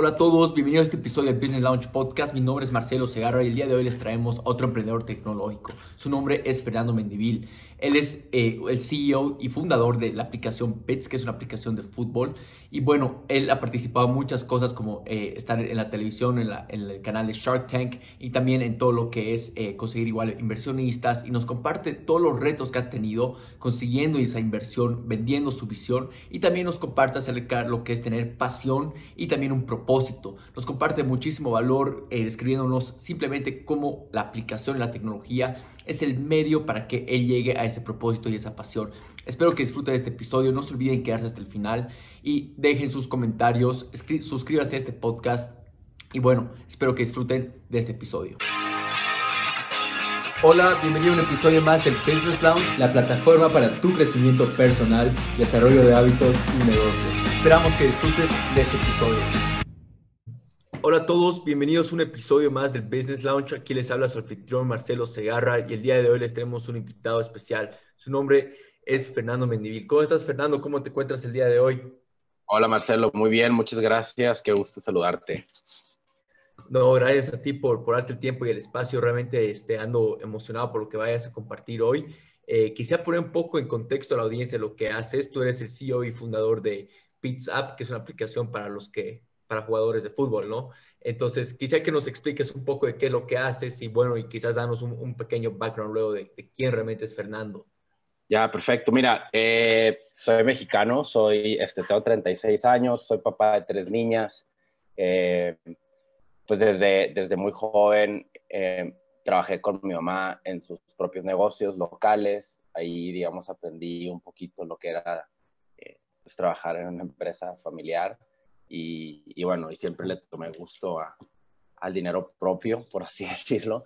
Hola a todos, bienvenidos a este episodio del Business Launch Podcast. Mi nombre es Marcelo Segarra y el día de hoy les traemos otro emprendedor tecnológico. Su nombre es Fernando Mendivil. Él es eh, el CEO y fundador de la aplicación Pets, que es una aplicación de fútbol. Y bueno, él ha participado en muchas cosas como eh, estar en la televisión, en, el canal de Shark Tank y también en todo lo que es eh, conseguir igual inversionistas. Y nos comparte todos los retos que ha tenido consiguiendo esa inversión, vendiendo su visión. Y también nos comparte acerca de lo que es tener pasión y también un propósito. Nos comparte muchísimo valor describiéndonos simplemente cómo la aplicación, la tecnología es el medio para que él llegue a ese propósito y esa pasión. Espero que disfruten de este episodio, no se olviden quedarse hasta el final y dejen sus comentarios, suscríbanse a este podcast y bueno, espero que disfruten de este episodio. Hola, bienvenido a un episodio más del Business Lounge, la plataforma para tu crecimiento personal, desarrollo de hábitos y negocios. Esperamos que disfrutes de este episodio. Hola a todos, bienvenidos a un episodio más del Business Lounge. Aquí les habla su anfitrión Marcelo Segarra y el día de hoy les tenemos un invitado especial. Su nombre es Fernando Mendivil. ¿Cómo estás, Fernando? ¿Cómo te encuentras el día de hoy? Hola, Marcelo. Muy bien, muchas gracias. Qué gusto saludarte. No, gracias a ti por, por darte el tiempo y el espacio. Realmente este, ando emocionado por lo que vayas a compartir hoy. Eh, quisiera poner un poco en contexto a la audiencia lo que haces. Tú eres el CEO y fundador de Pizza App, que es una aplicación para los que para jugadores de fútbol, ¿no? Entonces, quisiera que nos expliques un poco de qué es lo que haces y bueno, y quizás danos un, pequeño background luego de, quién realmente es Fernando. Ya, perfecto. Mira, eh, soy mexicano, soy, este, tengo 36 años, soy papá de tres niñas. Eh, pues desde, desde muy joven eh, trabajé con mi mamá en sus propios negocios locales. Ahí, digamos, aprendí un poquito lo que era pues, trabajar en una empresa familiar. Y, bueno, y siempre le tomé gusto al dinero propio, por así decirlo.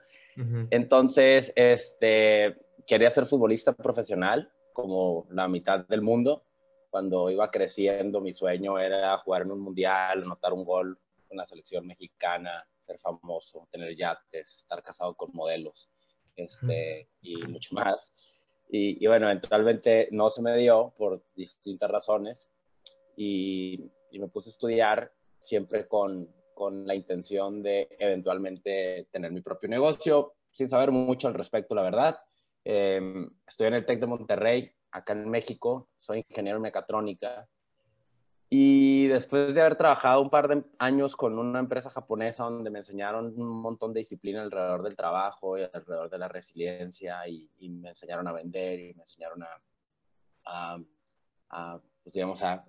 Entonces, este, quería ser futbolista profesional, como la mitad del mundo. Cuando iba creciendo, mi sueño era jugar en un mundial, anotar un gol con la selección mexicana, ser famoso, tener yates, estar casado con modelos este, y mucho más. Y, y, bueno, eventualmente no se me dio por distintas razones. Y y me puse a estudiar siempre con, con la intención de eventualmente tener mi propio negocio, sin saber mucho al respecto, la verdad. Eh, estoy en el TEC de Monterrey, acá en México, soy ingeniero en mecatrónica. Y después de haber trabajado un par de años con una empresa japonesa donde me enseñaron un montón de disciplina alrededor del trabajo y alrededor de la resiliencia y, me enseñaron a vender y me enseñaron a, a, pues digamos, a,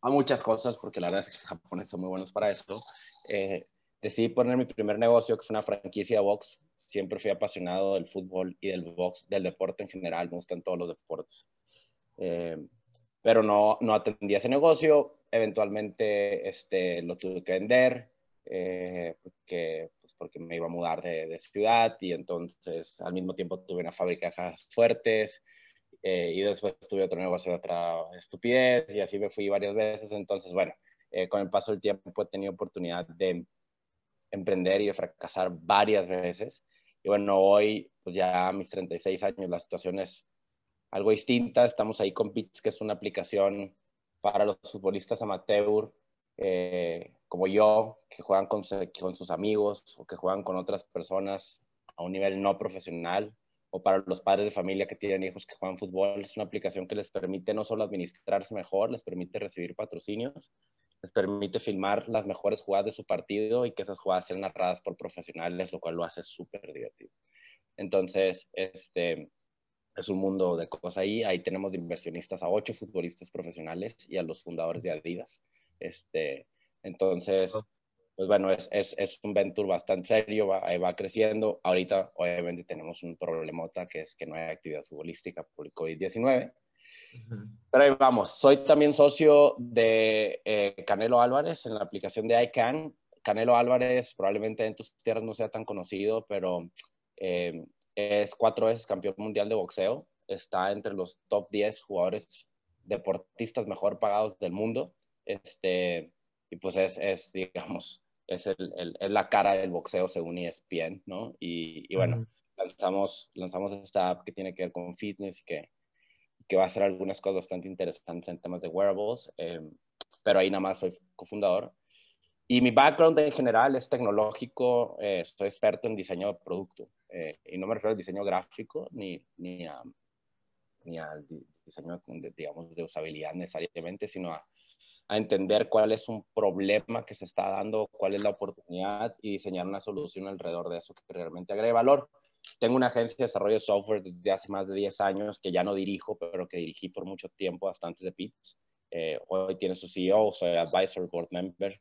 a, muchas cosas, porque la verdad es que los japoneses son muy buenos para esto. Eh, decidí poner mi primer negocio, que fue una franquicia de box. Siempre fui apasionado del fútbol y del box, del deporte en general, me gustan todos los deportes. Eh, pero no, no atendí ese negocio. Eventualmente este, lo tuve que vender eh, porque, pues porque me iba a mudar de, de, ciudad y entonces al mismo tiempo tuve una fábrica de cajas fuertes eh, y después tuve otro negocio de otra estupidez y así me fui varias veces. Entonces, bueno, eh, con el paso del tiempo he tenido oportunidad de emprender y de fracasar varias veces. Y bueno, hoy, pues ya a mis 36 años, la situación es algo distinta. Estamos ahí con Pits, que es una aplicación para los futbolistas amateur, eh, como yo, que juegan con, con sus amigos o que juegan con otras personas a un nivel no profesional o para los padres de familia que tienen hijos que juegan fútbol. Es una aplicación que les permite no solo administrarse mejor, les permite recibir patrocinios, les permite filmar las mejores jugadas de su partido y que esas jugadas sean narradas por profesionales, lo cual lo hace súper divertido. Entonces, este, es un mundo de cosas ahí. Ahí tenemos de inversionistas a ocho futbolistas profesionales y a los fundadores de Adidas. Este, entonces, pues bueno, es, es, es, un venture bastante serio, va, va creciendo. Ahorita, obviamente, tenemos un problemota que es que no hay actividad futbolística por el COVID-19. Pero ahí vamos. Soy también socio de eh, Canelo Álvarez en la aplicación de ICANN. Canelo Álvarez probablemente en tus tierras no sea tan conocido, pero eh, es cuatro veces campeón mundial de boxeo. Está entre los top 10 jugadores deportistas mejor pagados del mundo. Este, y pues es, es digamos, es, el, la cara del boxeo según ESPN, ¿no? Y, y bueno, lanzamos, lanzamos esta app que tiene que ver con fitness y que, que va a hacer algunas cosas bastante interesantes en temas de wearables, em, pero ahí nada más soy cofundador. y mi background en general es tecnológico, eh, soy experto en diseño de producto. Eh, y no me refiero al diseño gráfico ni, ni, a, ni al diseño, de, digamos, de usabilidad necesariamente, sino a, a, entender cuál es un problema que se está dando, cuál es la oportunidad y diseñar una solución alrededor de eso que realmente agregue valor. Tengo una agencia de desarrollo de software desde hace más de 10 años que ya no dirijo, pero que dirigí por mucho tiempo, hasta antes de PITS. Eh, hoy tiene su CEO, soy advisor, board member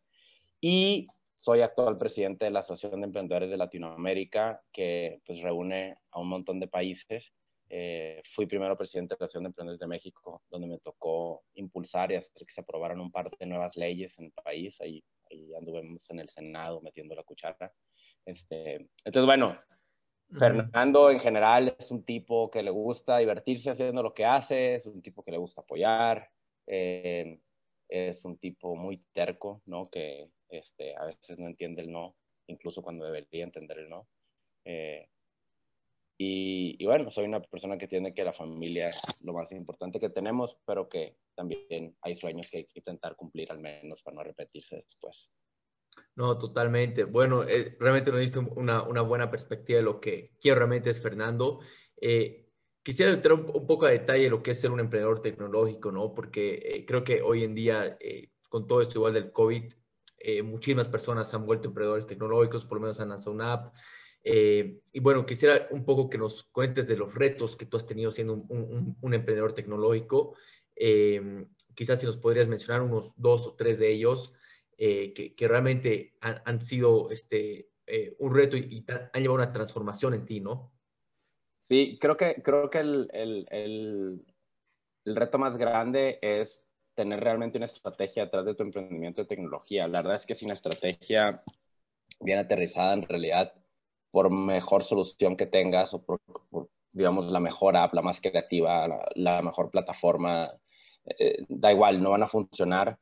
y soy actual presidente de la Asociación de Emprendedores de Latinoamérica, que pues reúne a un montón de países. Eh, fui primero presidente de la Asociación de Emprendedores de México, donde me tocó impulsar y hacer que se aprobaran un par de nuevas leyes en el país. Ahí, ahí anduvimos en el Senado metiendo la cuchara. Este, entonces, bueno, Fernando en general es un tipo que le gusta divertirse haciendo lo que hace, es un tipo que le gusta apoyar, eh, es un tipo muy terco, ¿no? Que este, a veces no entiende el no, incluso cuando debería entender el no. Eh, y, bueno, soy una persona que tiene que la familia es lo más importante que tenemos, pero que también hay sueños que hay que intentar cumplir al menos para no repetirse después. No, totalmente. Bueno, eh, realmente nos diste una, una, buena perspectiva de lo que quiero realmente es Fernando. Eh, quisiera entrar un, poco a detalle lo que es ser un emprendedor tecnológico, ¿no? Porque creo que hoy en día, con todo esto igual del COVID, eh, muchísimas personas han vuelto emprendedores tecnológicos, por lo menos han lanzado una app. Eh, y bueno, quisiera un poco que nos cuentes de los retos que tú has tenido siendo un, emprendedor tecnológico. Eh, quizás si nos podrías mencionar unos dos o tres de ellos que, realmente han, sido este, un reto y, han llevado una transformación en ti, ¿no? Sí, creo que, creo que el, el, el reto más grande es tener realmente una estrategia detrás de tu emprendimiento de tecnología. La verdad es que sin estrategia bien aterrizada, en realidad, por mejor solución que tengas o por, digamos, la mejor app, la más creativa, la, mejor plataforma, eh, da igual, no van a funcionar.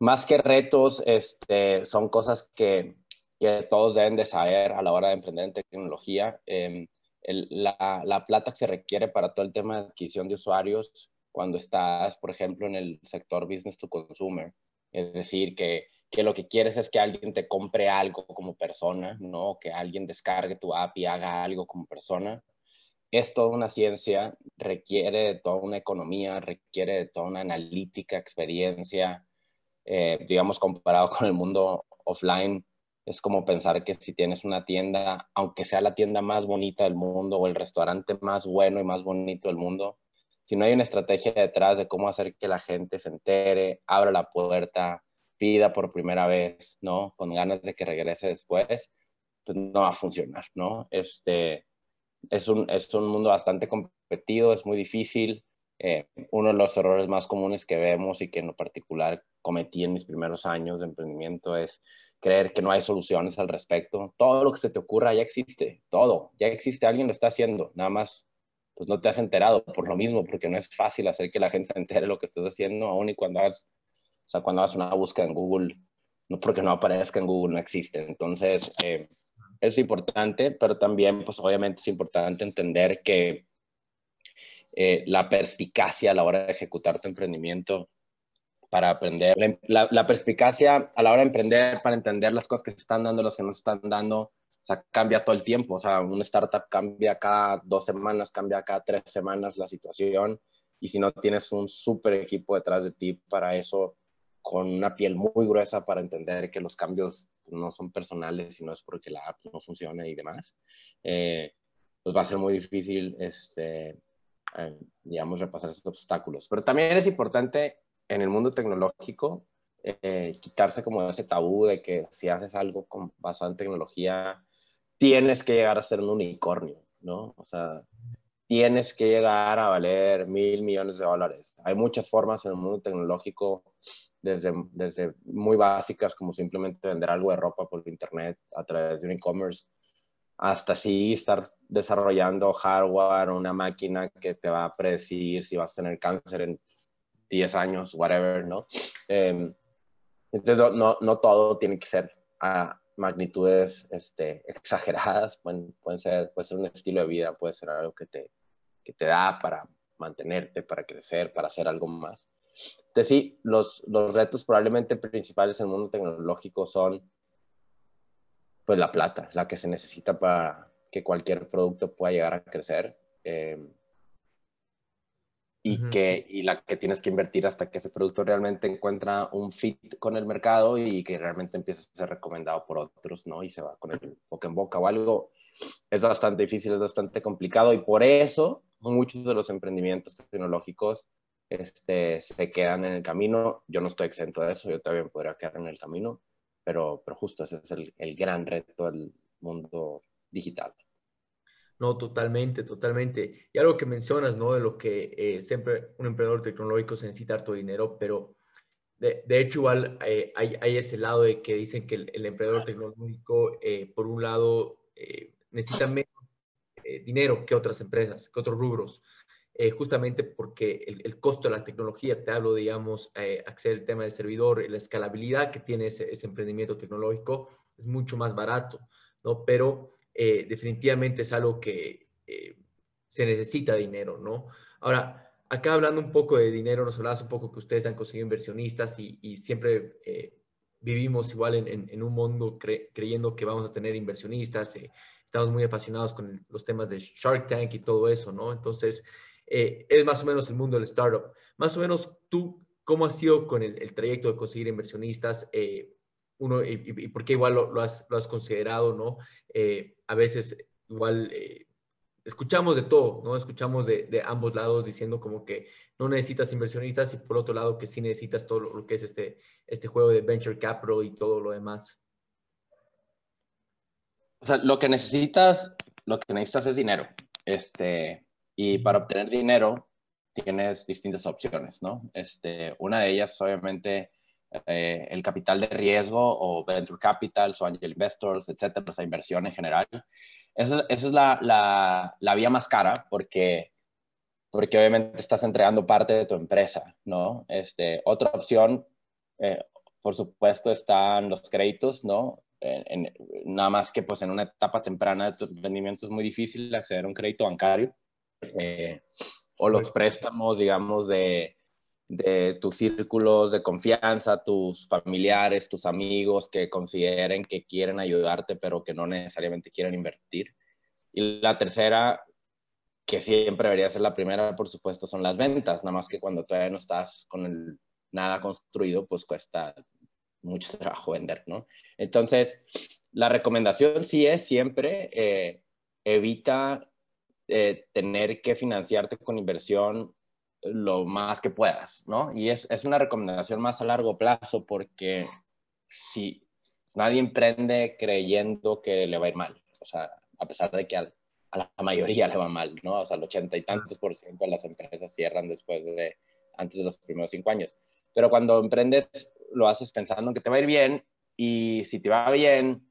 Más que retos, este, son cosas que, que, todos deben de saber a la hora de emprender en tecnología. Em, la, la plata que se requiere para todo el tema de adquisición de usuarios cuando estás, por ejemplo, en el sector business to consumer. Es decir, que, que lo que quieres es que alguien te compre algo como persona, ¿no? Que alguien descargue tu app y haga algo como persona. Es toda una ciencia, requiere de toda una economía, requiere de toda una analítica, experiencia. Eh, digamos, comparado con el mundo offline, es como pensar que si tienes una tienda, aunque sea la tienda más bonita del mundo o el restaurante más bueno y más bonito del mundo, si no hay una estrategia detrás de cómo hacer que la gente se entere, abra la puerta, pida por primera vez, ¿no? Con ganas de que regrese después, pues no va a funcionar, ¿no? Este, es, un, es un mundo bastante competido, es muy difícil. Eh, uno de los errores más comunes que vemos y que en lo particular cometí en mis primeros años de emprendimiento es creer que no hay soluciones al respecto. Todo lo que se te ocurra ya existe, todo, ya existe, alguien lo está haciendo, nada más pues no te has enterado por lo mismo, porque no es fácil hacer que la gente se entere lo que estás haciendo, aún y cuando hagas, o sea, cuando hagas una búsqueda en Google, no porque no aparezca en Google, no existe. Entonces, eh, es importante, pero también, pues obviamente es importante entender que eh, la perspicacia a la hora de ejecutar tu emprendimiento para aprender, la, la, perspicacia a la hora de emprender, para entender las cosas que están dando, las que no se están dando, o sea, cambia todo el tiempo. O sea, una startup cambia cada dos semanas, cambia cada tres semanas la situación. Y si no tienes un súper equipo detrás de ti para eso, con una piel muy gruesa para entender que los cambios no son personales, sino es porque la app no funciona y demás, eh, pues va a ser muy difícil, este, eh, digamos, repasar esos obstáculos. Pero también es importante en el mundo tecnológico eh, quitarse como ese tabú de que si haces algo con, basado en tecnología, tienes que llegar a ser un unicornio, ¿no? O sea, tienes que llegar a valer mil millones de dólares. Hay muchas formas en el mundo tecnológico, desde, desde muy básicas como simplemente vender algo de ropa por internet a través de un e-commerce, hasta sí estar desarrollando hardware, una máquina que te va a predecir si vas a tener cáncer en 10 años, whatever, ¿no? Eh, entonces, no, no, todo tiene que ser a, magnitudes este, exageradas, pueden, pueden ser, puede ser un estilo de vida, puede ser algo que te, que te da para mantenerte, para crecer, para hacer algo más. Entonces sí, los, los retos probablemente principales en el mundo tecnológico son pues la plata, la que se necesita para que cualquier producto pueda llegar a crecer. Eh, y, que, y la que tienes que invertir hasta que ese producto realmente encuentra un fit con el mercado y que realmente empieza a ser recomendado por otros, ¿no? Y se va con el boca en boca o algo. Es bastante difícil, es bastante complicado y por eso muchos de los emprendimientos tecnológicos este, se quedan en el camino. Yo no estoy exento de eso, yo también podría quedar en el camino, pero, pero justo ese es el, el gran reto del mundo digital. No, totalmente, totalmente. Y algo que mencionas, ¿no? De lo que eh, siempre un emprendedor tecnológico se necesita harto dinero, pero de, de hecho igual eh, hay, hay, ese lado de que dicen que el, el emprendedor tecnológico, eh, por un lado, necesita menos dinero que otras empresas, que otros rubros, justamente porque el, el, costo de la tecnología, te hablo, digamos, acceder al tema del servidor, la escalabilidad que tiene ese, ese emprendimiento tecnológico es mucho más barato, ¿no? Pero eh, definitivamente es algo que eh, se necesita dinero, ¿no? Ahora, acá hablando un poco de dinero, nos hablabas un poco que ustedes han conseguido inversionistas y, siempre eh, vivimos igual en, un mundo creyendo que vamos a tener inversionistas, estamos muy apasionados con los temas de Shark Tank y todo eso, ¿no? Entonces, es más o menos el mundo del startup. Más o menos tú, ¿cómo has sido con el, trayecto de conseguir inversionistas? uno, y, y, por qué igual lo, has, lo has, considerado, ¿no? Eh, a veces igual eh, escuchamos de todo, ¿no? Escuchamos de, ambos lados diciendo como que no necesitas inversionistas y por otro lado que sí necesitas todo lo, que es este, este juego de venture capital y todo lo demás. O sea, lo que necesitas, lo que necesitas es dinero. Este, y para obtener dinero tienes distintas opciones, ¿no? Este, una de ellas, obviamente, eh, el capital de riesgo o venture capital o angel investors, etcétera, esa inversión en general. Esa, esa es la, la, la, vía más cara porque, porque obviamente estás entregando parte de tu empresa, ¿no? Este, otra opción, eh, por supuesto, están los créditos, ¿no? En, nada más que pues en una etapa temprana de tu emprendimiento es muy difícil acceder a un crédito bancario eh, o los préstamos, digamos, de, de tus círculos de confianza, tus familiares, tus amigos que consideren que quieren ayudarte, pero que no necesariamente quieren invertir. Y la tercera, que siempre debería ser la primera, por supuesto, son las ventas, nada más que cuando todavía no estás con el, nada construido, pues cuesta mucho trabajo vender, ¿no? Entonces, la recomendación sí es siempre eh, evita eh, tener que financiarte con inversión lo más que puedas, ¿no? Y es, es, una recomendación más a largo plazo porque si nadie emprende creyendo que le va a ir mal, o sea, a pesar de que a la mayoría le va mal, ¿no? O sea, el ochenta y tantos por ciento de las empresas cierran después de, antes de los primeros cinco años. Pero cuando emprendes, lo haces pensando que te va a ir bien y si te va bien,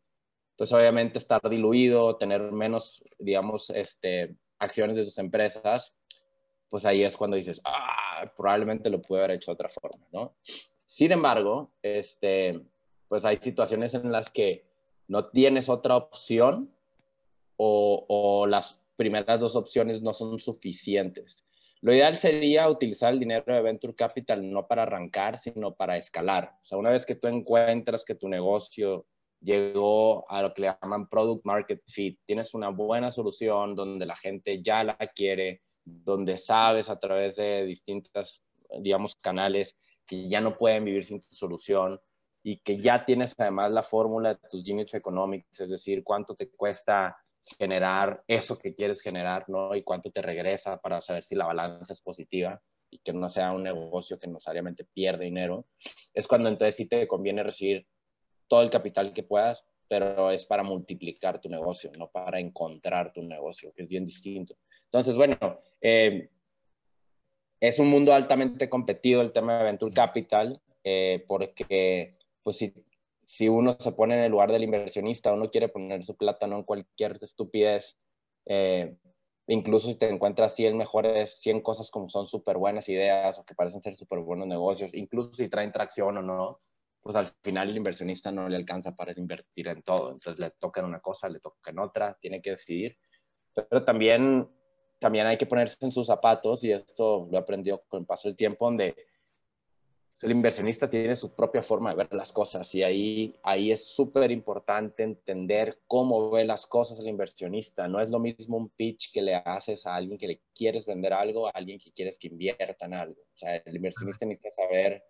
pues obviamente estar diluido, tener menos, digamos, este, acciones de tus empresas, pues ahí es cuando dices, ah, probablemente lo pude haber hecho de otra forma, ¿no? Sin embargo, este, pues hay situaciones en las que no tienes otra opción o, o las primeras dos opciones no son suficientes. Lo ideal sería utilizar el dinero de Venture Capital no para arrancar, sino para escalar. O sea, una vez que tú encuentras que tu negocio llegó a lo que le llaman Product Market Fit, tienes una buena solución donde la gente ya la quiere, donde sabes a través de distintas, digamos, canales que ya no pueden vivir sin tu solución y que ya tienes además la fórmula de tus units economics, es decir, cuánto te cuesta generar eso que quieres generar, ¿no? Y cuánto te regresa para saber si la balanza es positiva y que no sea un negocio que necesariamente pierde dinero, es cuando entonces sí te conviene recibir todo el capital que puedas, pero es para multiplicar tu negocio, no para encontrar tu negocio, que es bien distinto. Entonces, bueno, eh, es un mundo altamente competido el tema de Venture Capital, eh, porque pues si, si, uno se pone en el lugar del inversionista, uno quiere poner su plata no en cualquier estupidez, eh, incluso si te encuentras 100 mejores, 100 cosas como son súper buenas ideas o que parecen ser súper buenos negocios, incluso si traen tracción o no, pues al final el inversionista no le alcanza para invertir en todo. Entonces le toca en una cosa, le toca en otra, tiene que decidir. Pero también también hay que ponerse en sus zapatos y esto lo he aprendido con el paso del tiempo, donde el inversionista tiene su propia forma de ver las cosas y ahí, ahí es súper importante entender cómo ve las cosas el inversionista. No es lo mismo un pitch que le haces a alguien que le quieres vender algo, a alguien que quieres que invierta en algo. O sea, el inversionista necesita saber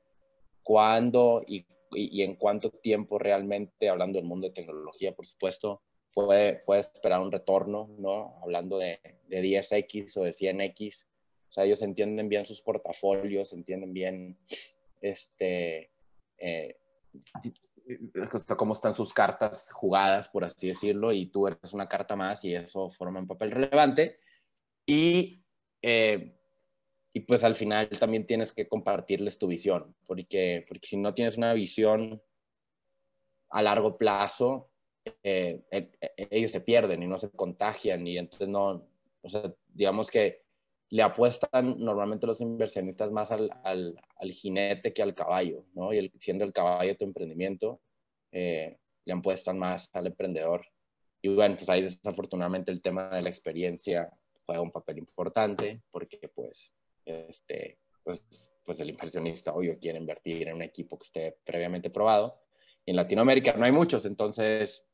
cuándo y, y, en cuánto tiempo realmente, hablando del mundo de tecnología, por supuesto, puede, puede esperar un retorno, ¿no? Hablando de, de 10X o de 100X. O sea, ellos entienden bien sus portafolios, entienden bien este, eh, cómo están sus cartas jugadas, por así decirlo, y tú eres una carta más y eso forma un papel relevante. Y, eh, y pues al final también tienes que compartirles tu visión, porque, porque si no tienes una visión a largo plazo, eh, ellos se pierden y no se contagian y entonces no, o sea, digamos que le apuestan normalmente los inversionistas más al, al, al jinete que al caballo, ¿no? Y el, siendo el caballo tu emprendimiento, eh, le apuestan más al emprendedor. Y bueno, pues ahí desafortunadamente el tema de la experiencia juega un papel importante porque pues, este, pues, pues el inversionista obvio quiere invertir en un equipo que esté previamente probado. Y en Latinoamérica no hay muchos, entonces,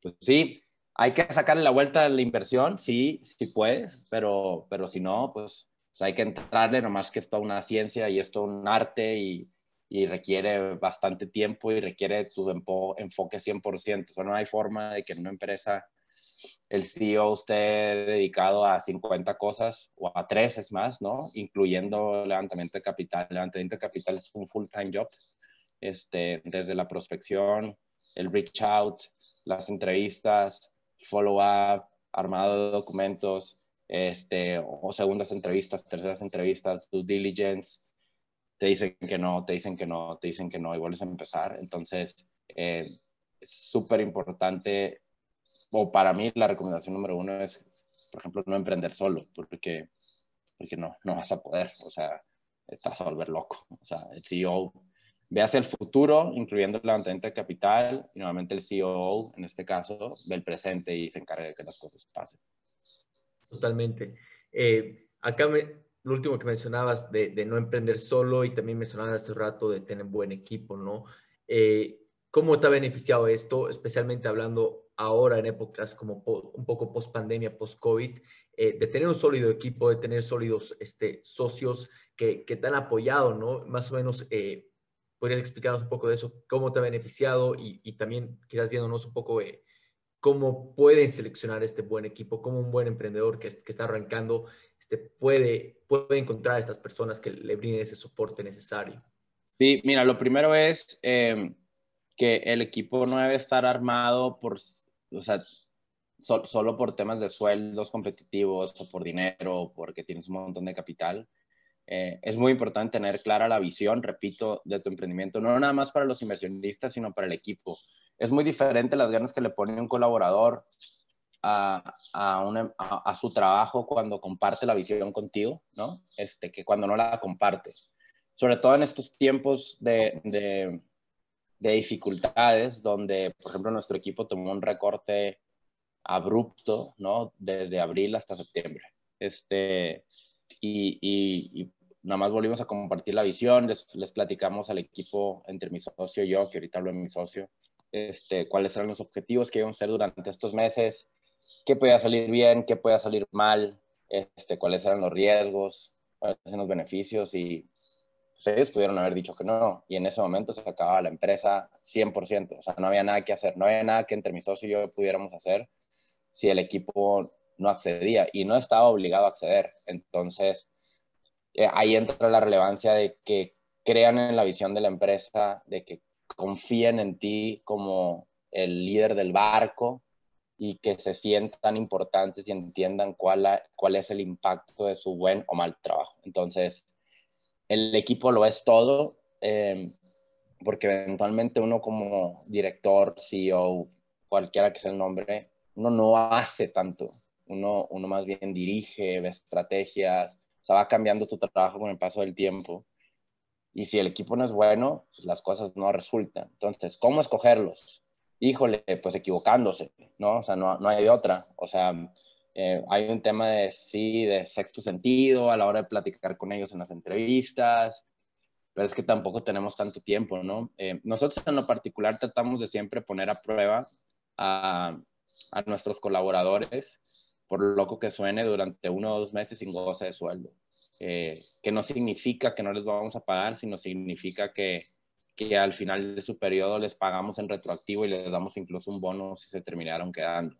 pues sí, hay que sacarle la vuelta a la inversión, sí, sí puedes, pero, pero si no, pues, pues hay que entrarle, nomás que es una ciencia y es un arte y, y requiere bastante tiempo y requiere tu enfoque 100%. O sea, no hay forma de que una empresa el CEO esté dedicado a 50 cosas o a tres es más, ¿no? Incluyendo levantamiento de capital. Levantamiento de capital es un full-time job, este, desde la prospección, el reach out, las entrevistas, follow-up, armado de documentos, este, o segundas entrevistas, terceras entrevistas, due diligence, te dicen que no, te dicen que no, te dicen que no, igual es empezar. Entonces, eh, es súper importante, o para mí la recomendación número uno es, por ejemplo, no emprender solo, porque, porque no, no vas a poder, o sea, estás a volver loco. O sea, el CEO ve hacia el futuro, incluyendo el levantamiento de capital, y nuevamente el CEO, en este caso, ve el presente y se encarga de que las cosas pasen. Totalmente. Eh, acá lo último que mencionabas de, no emprender solo y también mencionabas hace rato de tener buen equipo, ¿no? Eh, ¿Cómo te ha beneficiado esto, especialmente hablando ahora en épocas como un poco post pandemia, post COVID, eh, de tener un sólido equipo, de tener sólidos este, socios que, que te han apoyado, ¿no? Más o menos ¿Podrías explicarnos un poco de eso? ¿Cómo te ha beneficiado? Y, también quizás dándonos un poco de cómo pueden seleccionar este buen equipo, cómo un buen emprendedor que, que está arrancando este, puede, puede encontrar a estas personas que le brinden ese soporte necesario. Sí, mira, lo primero es em, que el equipo no debe estar armado por, o sea, solo por temas de sueldos competitivos o por dinero o porque tienes un montón de capital. Eh, es muy importante tener clara la visión, repito, de tu emprendimiento, no nada más para los inversionistas, sino para el equipo. Es muy diferente las ganas que le pone un colaborador a, a, su trabajo cuando comparte la visión contigo, ¿no? Este, que cuando no la comparte. Sobre todo en estos tiempos de, de, de dificultades, donde, por ejemplo, nuestro equipo tomó un recorte abrupto, ¿no? Desde abril hasta septiembre. Este, y, y, nada más volvimos a compartir la visión, les, les, platicamos al equipo entre mi socio y yo, que ahorita hablo de mi socio, este, cuáles eran los objetivos que íbamos a hacer durante estos meses, qué podía salir bien, qué podía salir mal, este, cuáles eran los riesgos, cuáles eran los beneficios y pues, ellos pudieron haber dicho que no. Y en ese momento se acababa la empresa 100%. O sea, no había nada que hacer, no había nada que entre mi socio y yo pudiéramos hacer si el equipo no accedía y no estaba obligado a acceder. Entonces, eh, ahí entra la relevancia de que crean en la visión de la empresa, de que confíen en ti como el líder del barco y que se sientan importantes y entiendan cuál, cuál es el impacto de su buen o mal trabajo. Entonces, el equipo lo es todo, em, porque eventualmente uno como director, CEO, cualquiera que sea el nombre, uno no hace tanto, uno, uno más bien dirige, ve estrategias, o sea, va cambiando tu trabajo con el paso del tiempo. Y si el equipo no es bueno, pues las cosas no resultan. Entonces, ¿cómo escogerlos? Híjole, pues equivocándose, ¿no? O sea, no, no hay otra. O sea, eh, hay un tema de, sí, de sexto sentido a la hora de platicar con ellos en las entrevistas. pero es que tampoco tenemos tanto tiempo, ¿no? Eh, nosotros en lo particular tratamos de siempre poner a prueba a, a nuestros colaboradores, por loco que suene, durante uno o dos meses sin goce de sueldo. Eh, que no significa que no les vamos a pagar, sino significa que, que al final de su periodo les pagamos en retroactivo y les damos incluso un bono si se terminaron quedando.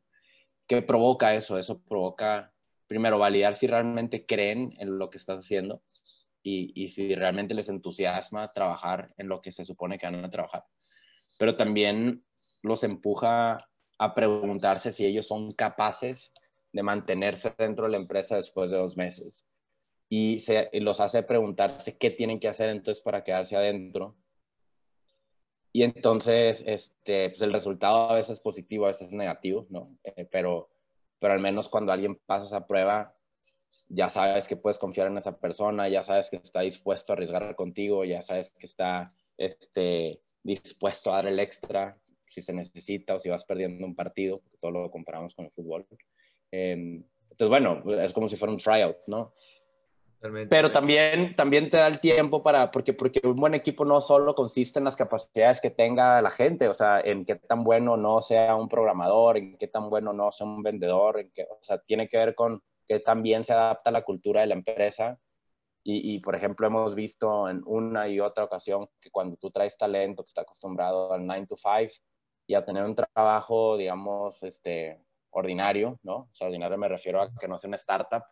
¿Qué provoca eso? Eso provoca, primero, validar si realmente creen en lo que estás haciendo y, si realmente les entusiasma trabajar en lo que se supone que van a trabajar. Pero también los empuja a preguntarse si ellos son capaces de mantenerse dentro de la empresa después de dos meses. Y, se, los hace preguntarse qué tienen que hacer entonces para quedarse adentro. Y entonces, este, pues el resultado a veces es positivo, a veces es negativo, ¿no? Eh, pero, pero al menos cuando alguien pasa esa prueba, ya sabes que puedes confiar en esa persona, ya sabes que está dispuesto a arriesgar contigo, ya sabes que está este, dispuesto a dar el extra si se necesita o si vas perdiendo un partido, porque todo lo comparamos con el fútbol. Em, entonces, bueno, es como si fuera un tryout, ¿no? Pero también, también te da el tiempo para, porque, porque un buen equipo no solo consiste en las capacidades que tenga la gente, o sea, en qué tan bueno no sea un programador, en qué tan bueno no sea un vendedor, en qué, o sea, tiene que ver con que también se adapta a la cultura de la empresa. Y, por ejemplo, hemos visto en una y otra ocasión que cuando tú traes talento que está acostumbrado al 9 to 5 y a tener un trabajo, digamos, este, ordinario, ¿no? O sea, ordinario me refiero a que no sea una startup.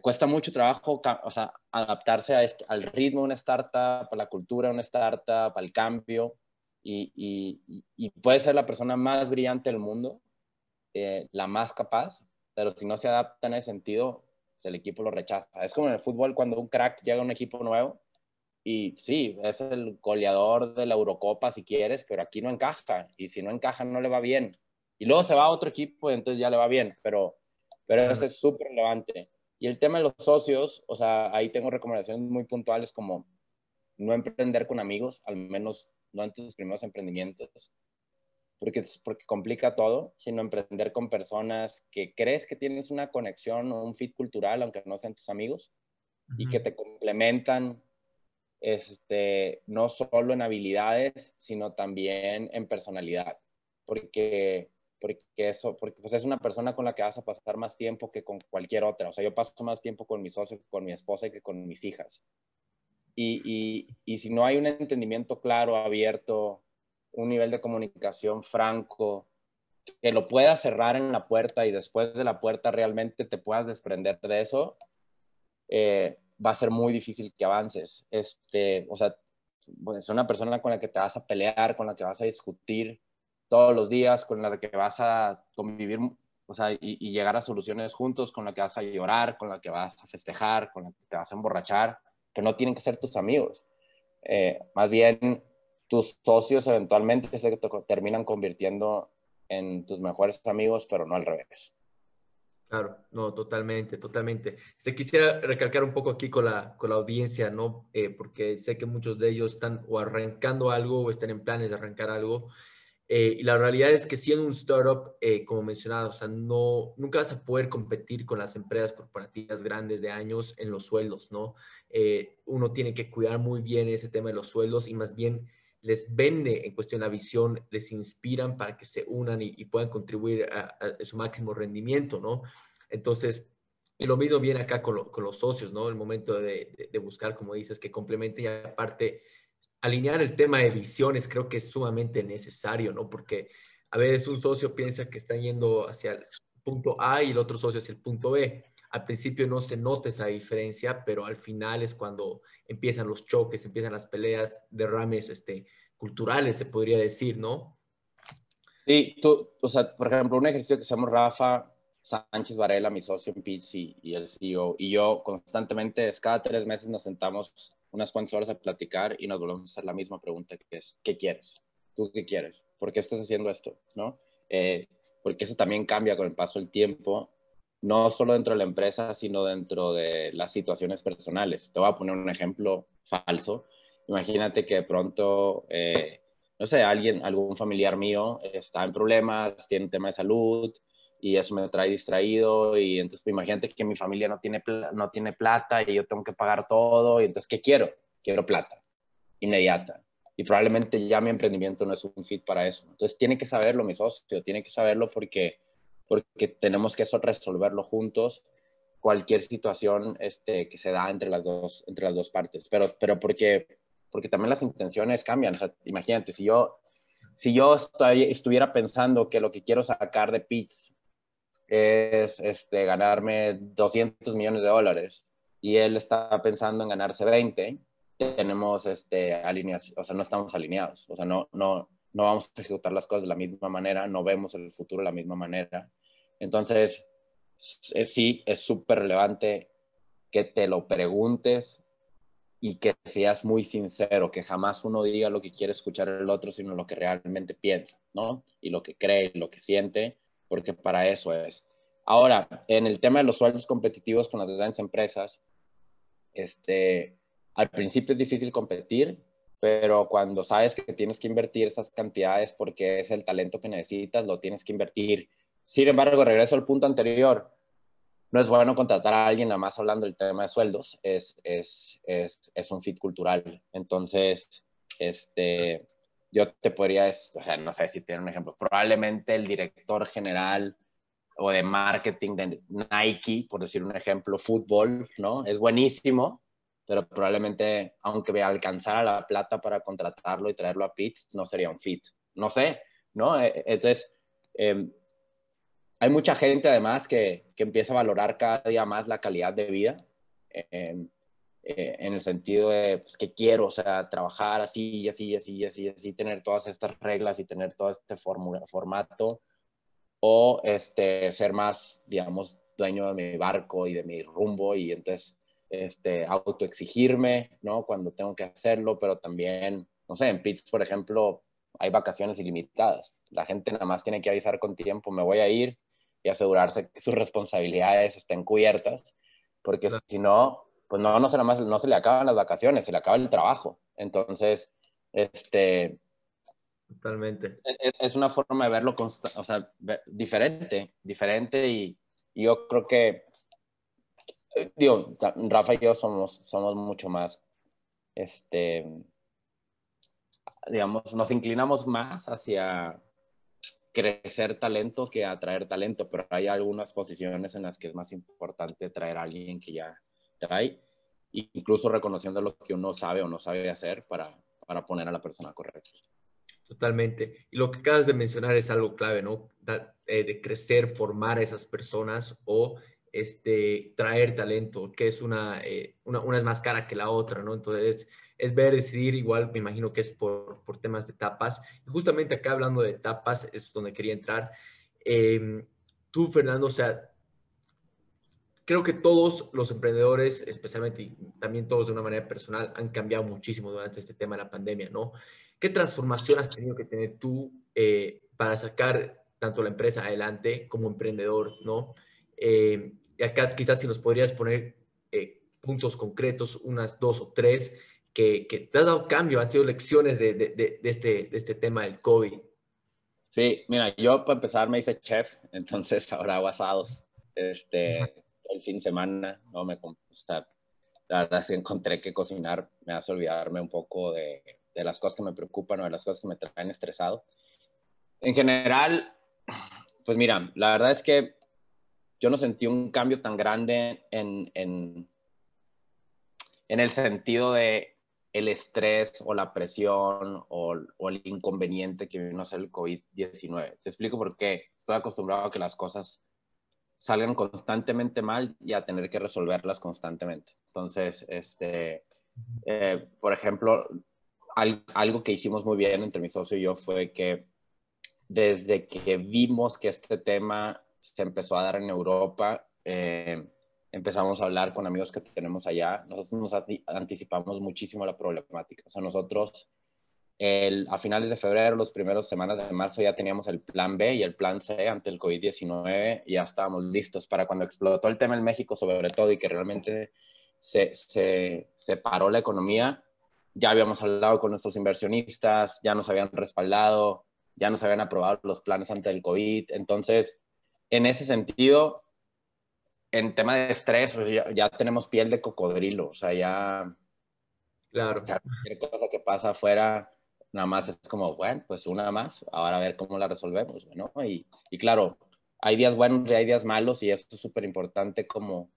Cuesta mucho trabajo, o sea, adaptarse a este, al ritmo de una startup, a la cultura de una startup, al cambio. Y, y, y puede ser la persona más brillante del mundo, eh, la más capaz, pero si no se adapta en ese sentido, el equipo lo rechaza. Es como en el fútbol cuando un crack llega a un equipo nuevo y sí, es el goleador de la Eurocopa si quieres, pero aquí no encaja y si no encaja no le va bien. Y luego se va a otro equipo y entonces ya le va bien, pero, pero eso es súper relevante. Y el tema de los socios, o sea, ahí tengo recomendaciones muy puntuales como no emprender con amigos, al menos no en tus primeros emprendimientos porque, porque complica todo, sino emprender con personas que crees que tienes una conexión o un fit cultural, aunque no sean tus amigos, y que te complementan este, no solo en habilidades, sino también en personalidad, porque, porque eso, porque pues es una persona con la que vas a pasar más tiempo que con cualquier otra. O sea, yo paso más tiempo con mi socio, con mi esposa que con mis hijas. Y, y, y si no hay un entendimiento claro, abierto, un nivel de comunicación franco, que lo puedas cerrar en la puerta y después de la puerta realmente te puedas desprender de eso, eh, va a ser muy difícil que avances. Este, o sea, pues, es una persona con la que te vas a pelear, con la que vas a discutir todos los días, con la que vas a convivir, o sea, y, llegar a soluciones juntos, con la que vas a llorar, con la que vas a festejar, con la que te vas a emborrachar, que no tienen que ser tus amigos. Eh, más bien, tus socios eventualmente se terminan convirtiendo en tus mejores amigos, pero no al revés. Claro, no, totalmente, totalmente. Se quisiera recalcar un poco aquí con la, con la audiencia, ¿no? Eh, porque sé que muchos de ellos están o arrancando algo o están en planes de arrancar algo. Eh, y la realidad es que si en un startup, eh, como mencionado, o sea, no, nunca vas a poder competir con las empresas corporativas grandes de años en los sueldos, ¿no? uno tiene que cuidar muy bien ese tema de los sueldos y más bien les vende en cuestión la visión, les inspiran para que se unan y, puedan contribuir a, su máximo rendimiento, ¿no? Entonces, y lo mismo viene acá con, los socios, ¿no? El momento de, buscar, como dices, que complemente y aparte alinear el tema de visiones creo que es sumamente necesario, ¿no? Porque a veces un socio piensa que está yendo hacia el punto A y el otro socio hacia el punto B. Al principio no se nota esa diferencia, pero al final es cuando empiezan los choques, empiezan las peleas, derrames este, culturales, se podría decir, ¿no? Sí, tú, o sea, por ejemplo, un ejercicio que hacemos Rafa Sánchez Varela, mi socio en Pitch y, el CEO, y yo constantemente, cada tres meses nos sentamos unas cuantas horas a platicar y nos volvemos a hacer la misma pregunta que es, ¿qué quieres? ¿Tú qué quieres? ¿Por qué estás haciendo esto? ¿No? Eh, porque eso también cambia con el paso del tiempo no solo dentro de la empresa, sino dentro de las situaciones personales. Te voy a poner un ejemplo falso. Imagínate que de pronto, eh, no sé, alguien, algún familiar mío está en problemas, tiene un tema de salud y eso me trae distraído y entonces pues, imagínate que mi familia no tiene, no tiene plata y yo tengo que pagar todo y entonces, ¿qué quiero? quiero plata, inmediata. Y probablemente ya mi emprendimiento no es un fit para eso. Entonces tiene que saberlo mi socio, tiene que saberlo porque, porque tenemos que eso resolverlo juntos cualquier situación este, que se da entre las dos, entre las dos partes. Pero, pero porque, porque también las intenciones cambian. O sea, imagínate, si yo, si yo estoy, estuviera pensando que lo que quiero sacar de Pitts es este, ganarme 200 millones de dólares. Y él está pensando en ganarse 20, tenemos este, alineación, o sea, no estamos alineados, o sea, no, no, no vamos a ejecutar las cosas de la misma manera, no vemos el futuro de la misma manera. Entonces, eh, sí, es súper relevante que te lo preguntes y que seas muy sincero, que jamás uno diga lo que quiere escuchar el otro, sino lo que realmente piensa, ¿no? Y lo que cree, lo que siente, porque para eso es. Ahora, en el tema de los sueldos competitivos con las grandes empresas, este, al principio es difícil competir, pero cuando sabes que tienes que invertir esas cantidades porque es el talento que necesitas, lo tienes que invertir. Sin embargo, regreso al punto anterior, no es bueno contratar a alguien nada más hablando del tema de sueldos, es, es, es, es un fit cultural. Entonces, este, yo te podría, o sea, no sé si tiene un ejemplo, probablemente el director general o de marketing de Nike, por decir un ejemplo, fútbol, ¿no? Es buenísimo, pero probablemente, aunque me alcanzara la plata para contratarlo y traerlo a Pitts, no sería un fit. No sé, ¿no? E, entonces, em, hay mucha gente además que, que, empieza a valorar cada día más la calidad de vida, em, eh, en el sentido de pues, que quiero, o sea, trabajar así y así y así y así, así, tener todas estas reglas y tener todo este formato o este, ser más, digamos, dueño de mi barco y de mi rumbo y entonces este, autoexigirme, ¿no? Cuando tengo que hacerlo, pero también, no sé, en Pitts, por ejemplo, hay vacaciones ilimitadas. La gente nada más tiene que avisar con tiempo, me voy a ir y asegurarse que sus responsabilidades estén cubiertas, porque si no, pues no, no se, más, no se le acaban las vacaciones, se le acaba el trabajo. Entonces, este, Totalmente. E, e, es, una forma de verlo o sea, diferente, diferente y, yo creo que, eh, digo, Rafa y yo somos, somos mucho más, este, digamos, nos inclinamos más hacia crecer talento que atraer talento, pero hay algunas posiciones en las que es más importante traer a alguien que ya trae, incluso reconociendo lo que uno sabe o no sabe hacer para, para poner a la persona correcta. Totalmente. Y lo que acabas de mencionar es algo clave, ¿no? Eh, de crecer, formar a esas personas o este, traer talento, que es una, eh, una, una, es más cara que la otra, ¿no? Entonces, es ver, decidir, igual me imagino que es por, por temas de etapas. Y justamente acá hablando de etapas es donde quería entrar. Em, tú, Fernando, o sea, creo que todos los emprendedores, especialmente y también todos de una manera personal, han cambiado muchísimo durante este tema de la pandemia, ¿no? ¿Qué transformación has tenido que tener tú eh, para sacar tanto la empresa adelante como emprendedor, ¿no? Eh, y acá quizás si nos podrías poner eh, puntos concretos, unas dos o tres, que, que, te has dado cambio, han sido lecciones de, de, de, este, de este tema del COVID. Sí, mira, yo para empezar me hice chef, entonces ahora hago asados. Este, el fin de semana, no me gusta. La verdad que encontré que cocinar me hace olvidarme un poco de, de las cosas que me preocupan o de las cosas que me traen estresado. En general, pues mira, la verdad es que yo no sentí un cambio tan grande en, en, en el sentido de el estrés o la presión o, o, el inconveniente que vino a ser el COVID-19. Te explico por qué. Estoy acostumbrado a que las cosas salgan constantemente mal y a tener que resolverlas constantemente. Entonces, este, eh, por ejemplo, algo que hicimos muy bien entre mi socio y yo fue que desde que vimos que este tema se empezó a dar en Europa, eh, empezamos a hablar con amigos que tenemos allá. Nosotros nos anticipamos muchísimo la problemática. O sea, nosotros el, a finales de febrero, los primeros semanas de marzo, ya teníamos el plan B y el plan C ante el COVID-19 y ya estábamos listos para cuando explotó el tema en México, sobre todo, y que realmente se, se, se paró la economía ya habíamos hablado con nuestros inversionistas, ya nos habían respaldado, ya nos habían aprobado los planes ante el COVID. Entonces, en ese sentido, en tema de estrés, pues ya, tenemos piel de cocodrilo, o sea, ya, Claro. Cualquier cosa que pasa afuera, nada más es como, bueno, pues una más, ahora a ver cómo la resolvemos, ¿no? Y, y claro, hay días buenos y hay días malos y esto es súper importante como,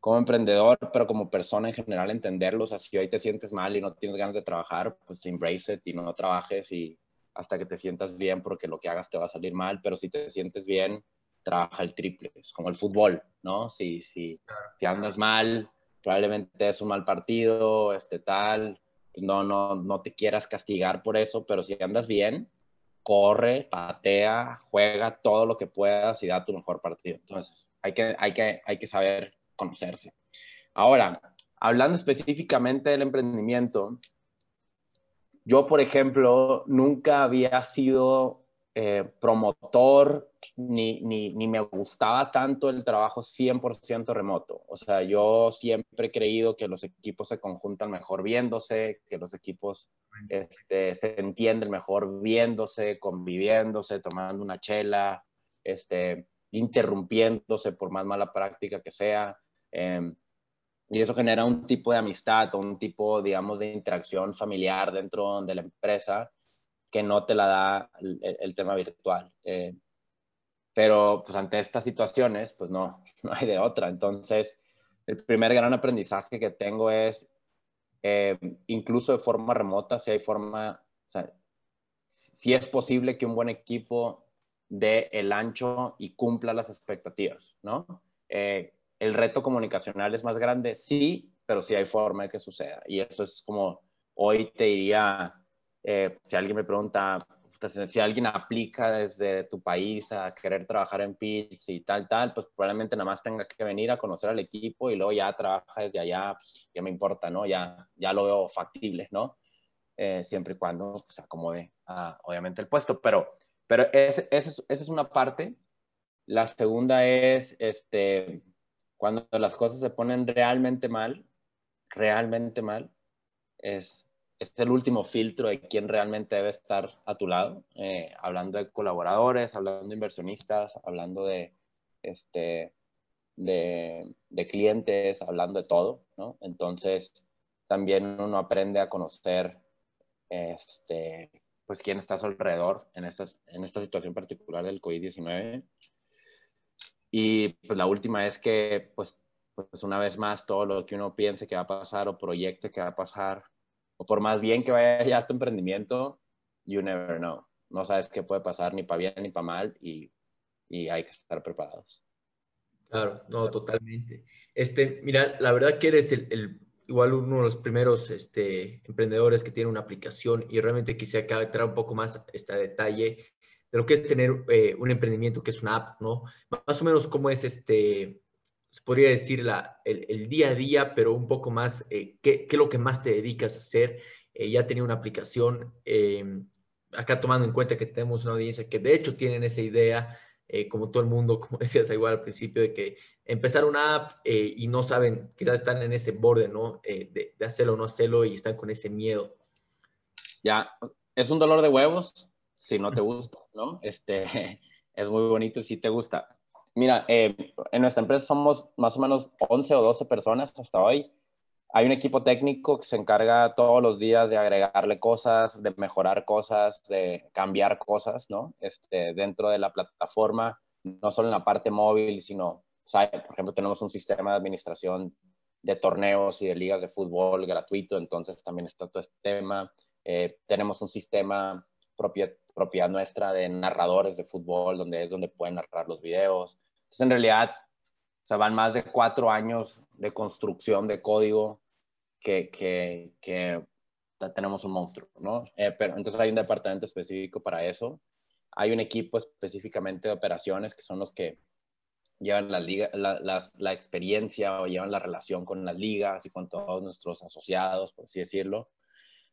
como emprendedor, pero como persona en general entenderlo. O sea, si hoy te sientes mal y no tienes ganas de trabajar, pues embrace it y no trabajes y hasta que te sientas bien porque lo que hagas te va a salir mal, pero si te sientes bien, trabaja el triple. Es como el fútbol, ¿no? Si, si, si andas mal, probablemente es un mal partido, este tal, no, no, no te quieras castigar por eso, pero si andas bien, corre, patea, juega todo lo que puedas y da tu mejor partido. Entonces, hay que, hay que, hay que saber conocerse. Ahora, hablando específicamente del emprendimiento, yo, por ejemplo, nunca había sido eh, promotor ni, ni, ni, me gustaba tanto el trabajo 100% remoto. O sea, yo siempre he creído que los equipos se conjuntan mejor viéndose, que los equipos este, se entienden mejor viéndose, conviviéndose, tomando una chela, este, interrumpiéndose por más mala práctica que sea. Eh, y eso genera un tipo de amistad un tipo, digamos, de interacción familiar dentro de la empresa que no te la da el, tema virtual. Eh, pero pues ante estas situaciones, pues no, no hay de otra. Entonces, el primer gran aprendizaje que tengo es, eh, incluso de forma remota, si hay forma, o sea, si es posible que un buen equipo dé el ancho y cumpla las expectativas, ¿no? Eh, el reto comunicacional es más grande, sí, pero sí hay forma de que suceda. Y eso es como, hoy te diría, eh, si alguien me pregunta, si alguien aplica desde tu país a querer trabajar en Pitch y tal, tal, pues probablemente nada más tenga que venir a conocer al equipo y luego ya trabaja desde allá, pues, ya me importa, ¿no? Ya, ya lo veo factible, ¿no? Eh, siempre y cuando se acomode, obviamente, el puesto. Pero, pero esa es una parte. La segunda es, este, cuando las cosas se ponen realmente mal, realmente mal, es es el último filtro de quién realmente debe estar a tu lado, eh, hablando de colaboradores, hablando de inversionistas, hablando de, este, de, clientes, hablando de todo, ¿no? Entonces, también uno aprende a conocer, este, pues, quién está a su alrededor en, en esta situación particular del COVID-19. Y pues la última es que, pues, pues una vez más, todo lo que uno piense que va a pasar o proyecte que va a pasar, o por más bien que vaya ya tu emprendimiento, you never know. No sabes qué puede pasar ni para bien ni para mal y, y, hay que estar preparados. Claro, no, totalmente. Este, mira, la verdad que eres el, el igual uno de los primeros este, emprendedores que tiene una aplicación y realmente quisiera que traer un poco más este detalle de lo que es tener eh, un emprendimiento que es una app, ¿no? Más o menos cómo es este, se podría decir la, el, día a día, pero un poco más, eh, ¿qué, ¿qué, es lo que más te dedicas a hacer? Eh, ya tenía una aplicación, eh, acá tomando en cuenta que tenemos una audiencia que de hecho tienen esa idea, como todo el mundo, como decías igual al principio, de que empezar una app y no saben, quizás están en ese borde, ¿no? De, de, hacerlo o no hacerlo y están con ese miedo. Ya, es un dolor de huevos si no te gusta, ¿no? Este, es muy bonito si te gusta Mira, eh, en nuestra empresa somos más o menos 11 o 12 personas hasta hoy. Hay un equipo técnico que se encarga todos los días de agregarle cosas, de mejorar cosas, de cambiar cosas, ¿no? Este, dentro de la plataforma, no solo en la parte móvil, sino, por ejemplo, tenemos un sistema de administración de torneos y de ligas de fútbol gratuito, entonces también está todo este tema. Eh, tenemos un sistema propia, propiedad nuestra de narradores de fútbol, donde es donde pueden narrar los videos. Entonces, en realidad, o van más de cuatro años de construcción de código que, que, que tenemos un monstruo, ¿no? Eh, pero entonces hay un departamento específico para eso. Hay un equipo específicamente de operaciones que son los que llevan la, liga, la, la, experiencia o llevan la relación con las ligas y con todos nuestros asociados, por así decirlo.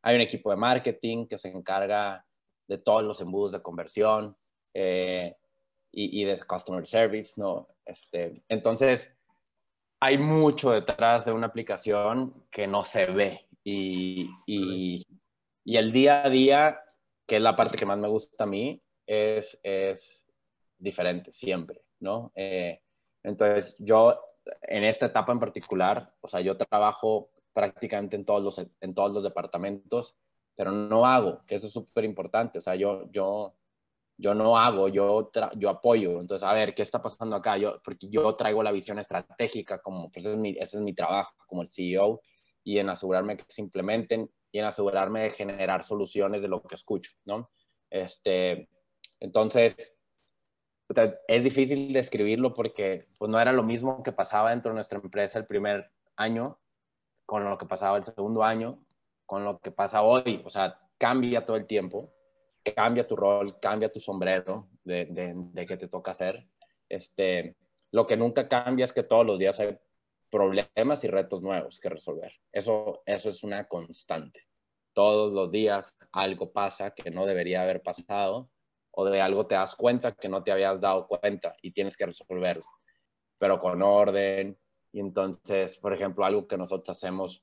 Hay un equipo de marketing que se encarga de todos los embudos de conversión. Eh, y, de customer service, ¿no? Este, entonces, hay mucho detrás de una aplicación que no se ve y, y, y, el día a día, que es la parte que más me gusta a mí, es, es diferente siempre, ¿no? Eh, entonces, yo en esta etapa en particular, o sea, yo trabajo prácticamente en todos los, en todos los departamentos, pero no hago, que eso es súper importante. O sea, yo, yo, yo no hago, yo, yo apoyo. Entonces, a ver, ¿qué está pasando acá? Yo, porque yo traigo la visión estratégica, como pues es mi, ese es mi trabajo como el CEO, y en asegurarme que se implementen y en asegurarme de generar soluciones de lo que escucho, ¿no? Este, entonces, es difícil describirlo porque pues, no era lo mismo que pasaba dentro de nuestra empresa el primer año con lo que pasaba el segundo año, con lo que pasa hoy. O sea, cambia todo el tiempo, cambia tu rol, cambia tu sombrero de, de, de que te toca hacer. Este, lo que nunca cambia es que todos los días hay problemas y retos nuevos que resolver. Eso, eso es una constante. Todos los días algo pasa que no debería haber pasado o de algo te das cuenta que no te habías dado cuenta y tienes que resolverlo, pero con orden. Y entonces, por ejemplo, algo que nosotros hacemos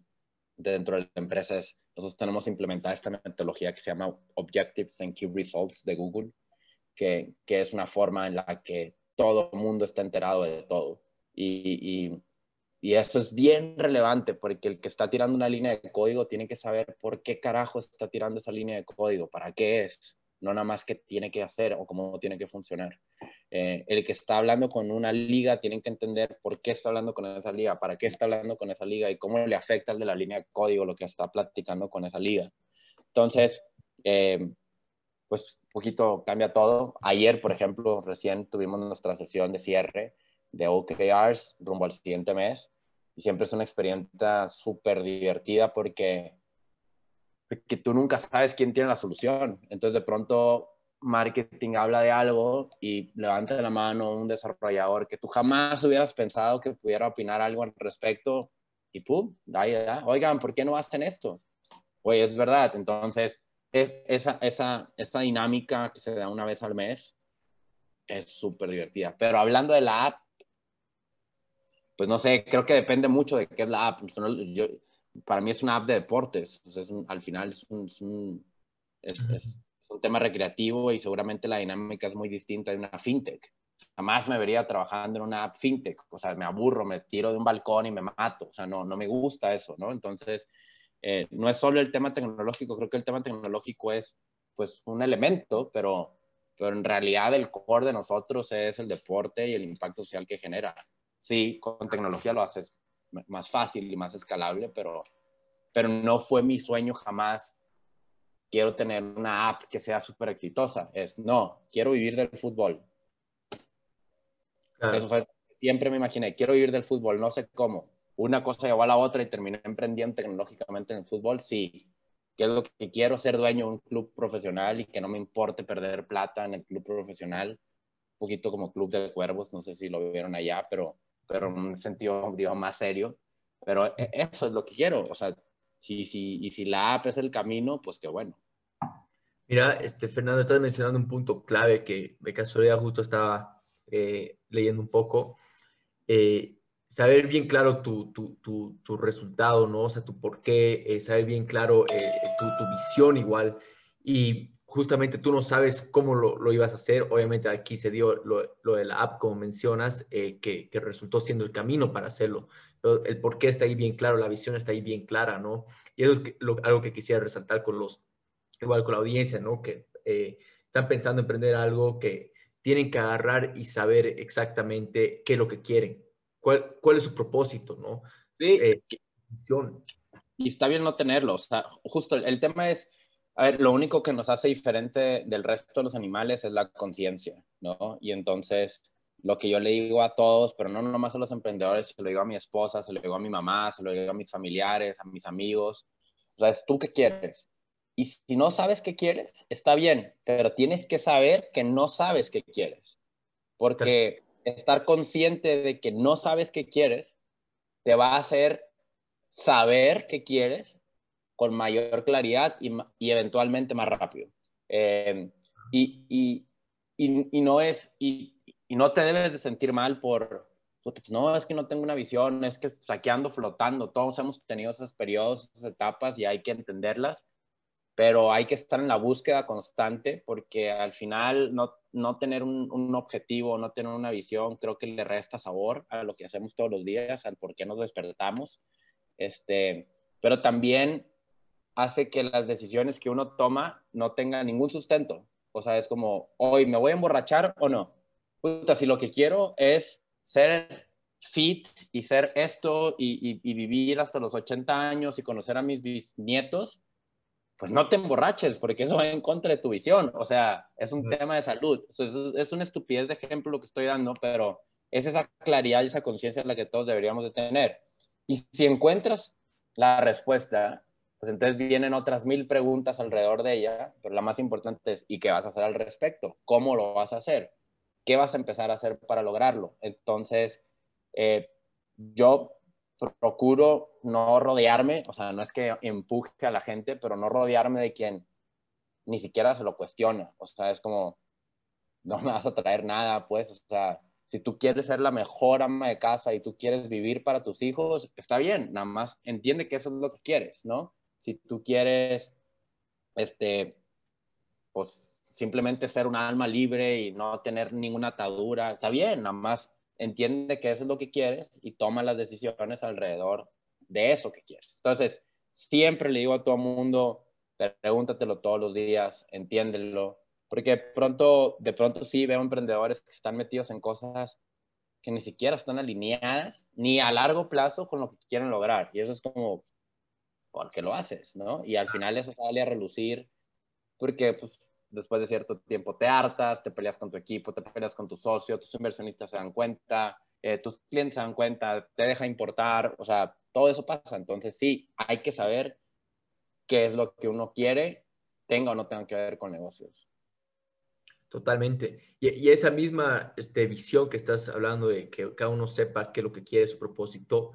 dentro de la empresa es, nosotros tenemos implementada esta metodología que se llama Objectives and Key Results de Google, que, que es una forma en la que todo el mundo está enterado de todo. Y, y, y, eso es bien relevante porque el que está tirando una línea de código tiene que saber por qué carajo está tirando esa línea de código, para qué es, no nada más qué tiene que hacer o cómo tiene que funcionar. Eh, el que está hablando con una liga tiene que entender por qué está hablando con esa liga, para qué está hablando con esa liga y cómo le afecta al de la línea de código lo que está platicando con esa liga. Entonces, eh, pues un poquito cambia todo. Ayer, por ejemplo, recién tuvimos nuestra sesión de cierre de OKRs rumbo al siguiente mes y siempre es una experiencia súper divertida porque que tú nunca sabes quién tiene la solución. Entonces, de pronto, marketing habla de algo y levanta la mano un desarrollador que tú jamás hubieras pensado que pudiera opinar algo al respecto y pum, ahí, oigan, ¿por qué no hacen esto? Oye, es verdad. Entonces, es, esa, esa, esa dinámica que se da una vez al mes es súper divertida. Pero hablando de la app, pues no sé, creo que depende mucho de qué es la app. Yo, para mí es una app de deportes. Es al final es un, es, un, tema recreativo y seguramente la dinámica es muy distinta de una fintech. Jamás me vería trabajando en una app fintech. O sea, me aburro, me tiro de un balcón y me mato. O sea, no, no me gusta eso, ¿no? Entonces, eh, no es solo el tema tecnológico. Creo que el tema tecnológico es, pues, un elemento, pero, pero en realidad el core de nosotros es el deporte y el impacto social que genera. Sí, con tecnología lo haces más fácil y más escalable, pero, pero no fue mi sueño jamás. Quiero tener una app que sea súper exitosa. Es, no, quiero vivir del fútbol. Eso fue, siempre me imaginé, quiero vivir del fútbol, no sé cómo. Una cosa llevó a la otra y terminé emprendiendo tecnológicamente en el fútbol, sí. ¿Qué es lo que quiero? Ser dueño de un club profesional y que no me importe perder plata en el club profesional. Un poquito como Club de Cuervos, no sé si lo vieron allá, pero pero en un sentido, digo, más serio. Pero e, eso es lo que quiero, o sea, si, si, y si la app es el camino, pues qué bueno. Mira, este, Fernando, estás mencionando un punto clave que de casualidad justo estaba eh, leyendo un poco. Eh, saber bien claro tu, tu, tu, tu, resultado, ¿no? O sea, tu por qué, eh, saber bien claro tu, tu, visión igual. Y justamente tú no sabes cómo lo, lo, ibas a hacer. Obviamente aquí se dio lo, lo de la app, como mencionas, eh, que, que, resultó siendo el camino para hacerlo. El por qué está ahí bien claro, la visión está ahí bien clara, ¿no? Y eso es lo, algo que quisiera resaltar con los, igual con la audiencia, ¿no? Que eh, están pensando en emprender algo que tienen que agarrar y saber exactamente qué es lo que quieren, cuál, cuál es su propósito, ¿no? Sí. Eh, y está bien no tenerlo, o sea, justo el, el tema es a ver, lo único que nos hace diferente del resto de los animales es la conciencia, ¿no? Y entonces, lo que yo le digo a todos, pero no nomás a los emprendedores, se lo digo a mi esposa, se lo digo a mi mamá, se lo digo a mis familiares, a mis amigos, o sea, es tú qué quieres. Y si no sabes qué quieres, está bien, pero tienes que saber que no sabes qué quieres. Porque estar consciente de que no sabes qué quieres te va a hacer saber qué quieres con mayor claridad y, y eventualmente más rápido. Eh, y, y, y, no es, y, no te debes de sentir mal por, no, es que no tengo una visión, es que saqueando, flotando, todos hemos tenido esos periodos, esas etapas y hay que entenderlas, pero hay que estar en la búsqueda constante porque al final no, no tener un, un, objetivo, no tener una visión, creo que le resta sabor a lo que hacemos todos los días, al por qué nos despertamos. Este, pero también hace que las decisiones que uno toma no tengan ningún sustento. O sea, es como, hoy me voy a emborrachar o no. Puta, si lo que quiero es ser fit y ser esto y, vivir hasta los 80 años y conocer a mis bisnietos, pues no te emborraches, porque eso va en contra de tu visión. O sea, es un tema de salud. es, es una estupidez de ejemplo lo que estoy dando, pero es esa claridad y esa conciencia la que todos deberíamos de tener. Y si encuentras la respuesta, pues entonces vienen otras mil preguntas alrededor de ella, pero la más importante es, ¿y qué vas a hacer al respecto? ¿Cómo lo vas a hacer? ¿Qué vas a empezar a hacer para lograrlo? Entonces, eh, yo procuro no rodearme, o sea, no es que empuje a la gente, pero no rodearme de quien ni siquiera se lo cuestiona. O sea, es como, no me vas a traer nada, pues, o sea, si tú quieres ser la mejor ama de casa y tú quieres vivir para tus hijos, está bien, nada más entiende que eso es lo que quieres, ¿no? si tú quieres, este, pues simplemente ser un alma libre y no tener ninguna atadura, está bien, nada más entiende que eso es lo que quieres y toma las decisiones alrededor de eso que quieres. Entonces, siempre le digo a todo mundo, pregúntatelo todos los días, entiéndelo, porque pronto, de pronto sí veo emprendedores que están metidos en cosas que ni siquiera están alineadas ni a largo plazo con lo que quieren lograr. Y eso es como, porque lo haces, ¿no? Y al final eso sale a relucir porque pues, después de cierto tiempo te hartas, te peleas con tu equipo, te peleas con tu socio, tus inversionistas se dan cuenta, eh, tus clientes se dan cuenta, te deja importar, o sea, todo eso pasa. Entonces sí, hay que saber qué es lo que uno quiere, tenga o no tenga que ver con negocios. Totalmente. Y, esa misma este, visión que estás hablando de que cada uno sepa qué es lo que quiere, su propósito,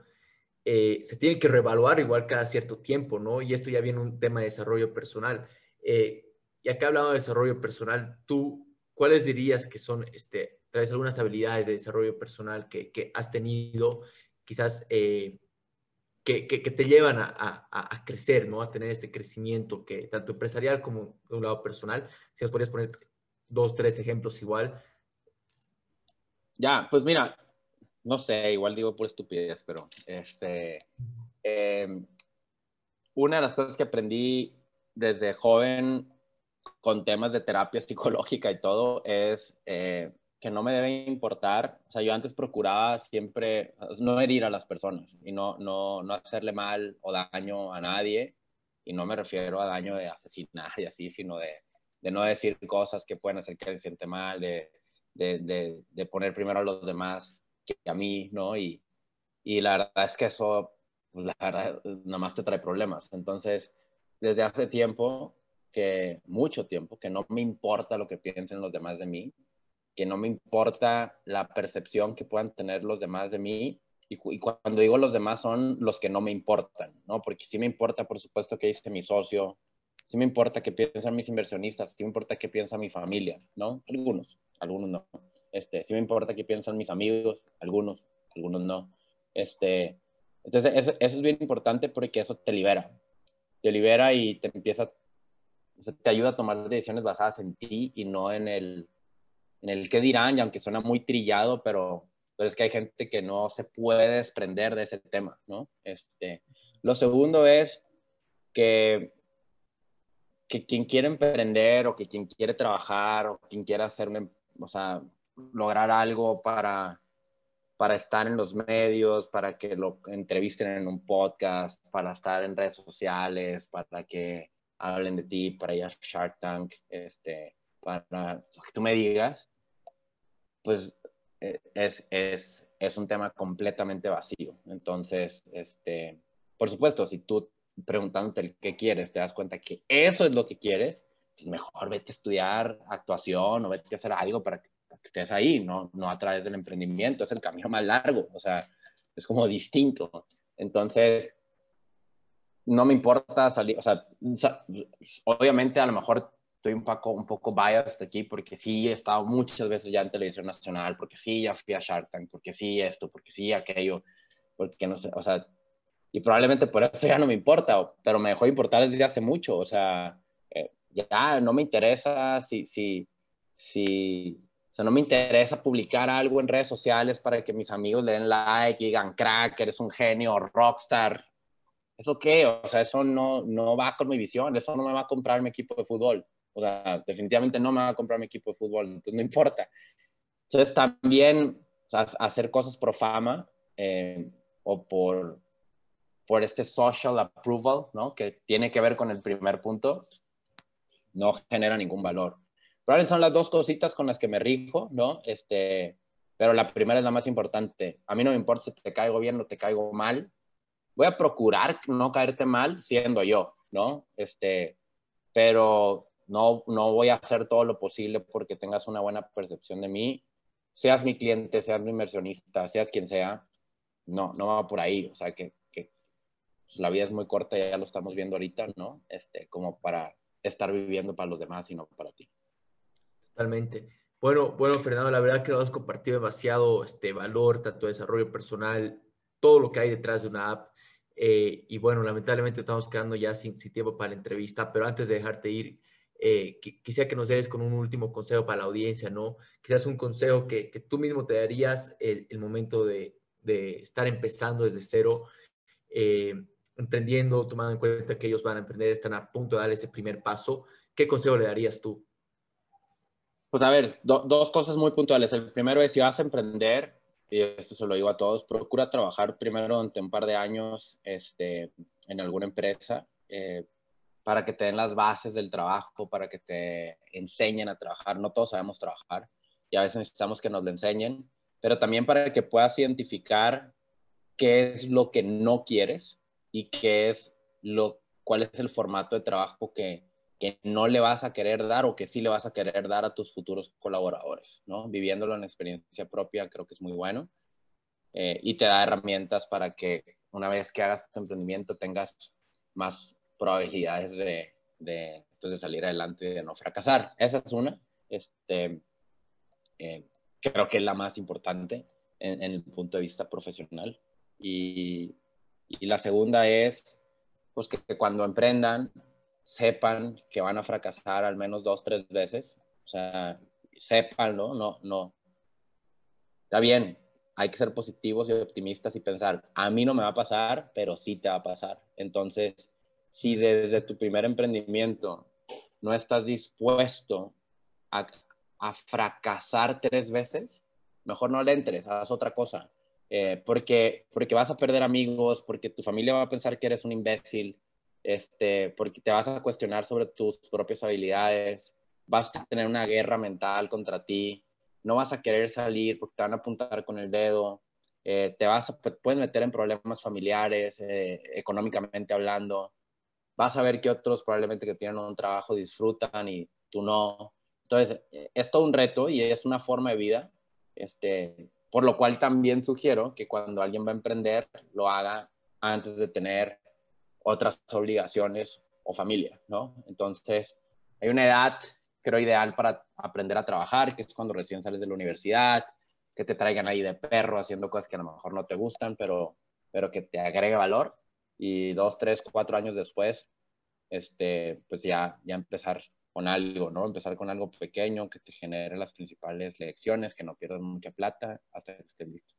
eh, se tiene que reevaluar igual cada cierto tiempo, ¿no? Y esto ya viene un tema de desarrollo personal. Eh, y acá hablando de desarrollo personal, tú, ¿cuáles dirías que son, este, traes algunas habilidades de desarrollo personal que, que has tenido, quizás eh, que, que, te llevan a, a, a, crecer, ¿no? A tener este crecimiento que tanto empresarial como de un lado personal. Si nos podrías poner dos, tres ejemplos igual. Ya, pues mira, no sé, igual digo por estupidez, pero este, em, una de las cosas que aprendí desde joven con temas de terapia psicológica y todo es eh, que no me debe importar, o sea, yo antes procuraba siempre no herir a las personas y no, no, no hacerle mal o daño a nadie, y no me refiero a daño de asesinar y así, sino de, de no decir cosas que pueden hacer que alguien siente mal, de, de, de poner primero a los demás que a mí, ¿no? Y, y la verdad es que eso, pues, la verdad, nada más te trae problemas. Entonces, desde hace tiempo, que mucho tiempo, que no me importa lo que piensen los demás de mí, que no me importa la percepción que puedan tener los demás de mí. Y, y, cuando digo los demás son los que no me importan, ¿no? Porque sí me importa, por supuesto, que dice mi socio, sí me importa que piensan mis inversionistas, sí me importa que piensa mi familia, ¿no? Algunos, algunos no. Este, sí me importa qué piensan mis amigos, algunos, algunos no. Este, entonces, eso, es bien importante porque eso te libera. Te libera y te empieza, te ayuda a tomar decisiones basadas en ti y no en el, en el qué dirán, y aunque suena muy trillado, pero, pero es que hay gente que no se puede desprender de ese tema, ¿no? Este, lo segundo es que, que quien quiere emprender o que quien quiere trabajar o quien quiera hacer o sea, lograr algo para, para estar en los medios, para que lo entrevisten en un podcast, para estar en redes sociales, para que hablen de ti, para ir a Shark Tank, este, para que tú me digas, pues eh, es, es, es un tema completamente vacío. Entonces, este, por supuesto, si tú preguntándote el qué quieres, te das cuenta que eso es lo que quieres, pues mejor vete a estudiar actuación o vete a hacer algo para que que estés ahí, ¿no? no a través del emprendimiento, es el camino más largo, o sea, es como distinto. Entonces, no me importa salir, o sea, obviamente a lo mejor estoy un poco, un poco biased aquí porque sí he estado muchas veces ya en televisión nacional, porque sí ya fui a Shark Tank, porque sí esto, porque sí aquello, porque no sé, o sea, y probablemente por eso ya no me importa, pero me dejó de importar desde hace mucho, o sea, eh, ya no me interesa si, si, si, sea, no me interesa publicar algo en redes sociales para que mis amigos le den like y digan, crack, eres un genio, rockstar. ¿Eso qué? O sea, eso no, no va con mi visión, eso no me va a comprar mi equipo de fútbol. O sea, definitivamente no me va a comprar mi equipo de fútbol, entonces no importa. Entonces también hacer cosas por fama eh, o por, por este social approval, ¿no? Que tiene que ver con el primer punto, no genera ningún valor. Probablemente son las dos cositas con las que me rijo, ¿no? Este, pero la primera es la más importante. A mí no me importa si te caigo bien o te caigo mal. Voy a procurar no caerte mal siendo yo, ¿no? Este, pero no, no voy a hacer todo lo posible porque tengas una buena percepción de mí. Seas mi cliente, seas mi inversionista, seas quien sea, no, no va por ahí. O sea, que, que la vida es muy corta, ya lo estamos viendo ahorita, ¿no? Este, como para estar viviendo para los demás y no para ti. Totalmente. Bueno, bueno, Fernando, la verdad que nos has compartido demasiado este valor, tanto desarrollo personal, todo lo que hay detrás de una app. Eh, y bueno, lamentablemente estamos quedando ya sin, tiempo para la entrevista, pero antes de dejarte ir, eh, quisiera que nos des con un último consejo para la audiencia, ¿no? Quizás un consejo que, que tú mismo te darías el, el momento de, de, estar empezando desde cero, eh, emprendiendo, tomando en cuenta que ellos van a emprender, están a punto de dar ese primer paso. ¿Qué consejo le darías tú? Pues a ver, dos cosas muy puntuales. El primero es si vas a emprender, y esto se lo digo a todos, procura trabajar primero durante un par de años este, en alguna empresa eh, para que te den las bases del trabajo, para que te enseñen a trabajar. No todos sabemos trabajar y a veces necesitamos que nos lo enseñen, pero también para que puedas identificar qué es lo que no quieres y qué es lo, cuál es el formato de trabajo que, que no le vas a querer dar o que sí le vas a querer dar a tus futuros colaboradores, ¿no? Viviéndolo en experiencia propia creo que es muy bueno eh, y te da herramientas para que una vez que hagas tu emprendimiento tengas más probabilidades de, de, pues, de salir adelante y de no fracasar. Esa es una, este, eh, creo que es la más importante en, el punto de vista profesional. Y, y la segunda es, pues que cuando emprendan, sepan que van a fracasar al menos dos, tres veces. O sea, sepan, ¿no? No, no. Está bien, hay que ser positivos y optimistas y pensar, a mí no me va a pasar, pero sí te va a pasar. Entonces, si desde tu primer emprendimiento no estás dispuesto a, a fracasar tres veces, mejor no le entres, haz otra cosa. Eh, porque, porque vas a perder amigos, porque tu familia va a pensar que eres un imbécil, este, porque te vas a cuestionar sobre tus propias habilidades, vas a tener una guerra mental contra ti, no vas a querer salir porque te van a apuntar con el dedo, eh, te vas a, puedes meter en problemas familiares, eh, económicamente hablando, vas a ver que otros probablemente que tienen un trabajo disfrutan y tú no. Entonces, eh, es todo un reto y es una forma de vida, este, por lo cual también sugiero que cuando alguien va a emprender, lo haga antes de tener otras obligaciones o familia, ¿no? Entonces, hay una edad, creo, ideal para aprender a trabajar, que es cuando recién sales de la universidad, que te traigan ahí de perro haciendo cosas que a lo mejor no te gustan, pero, pero que te agregue valor. Y dos, tres, cuatro años después, este, pues ya, ya empezar con algo, ¿no? Empezar con algo pequeño que te genere las principales lecciones, que no pierdas mucha plata hasta que estés listo.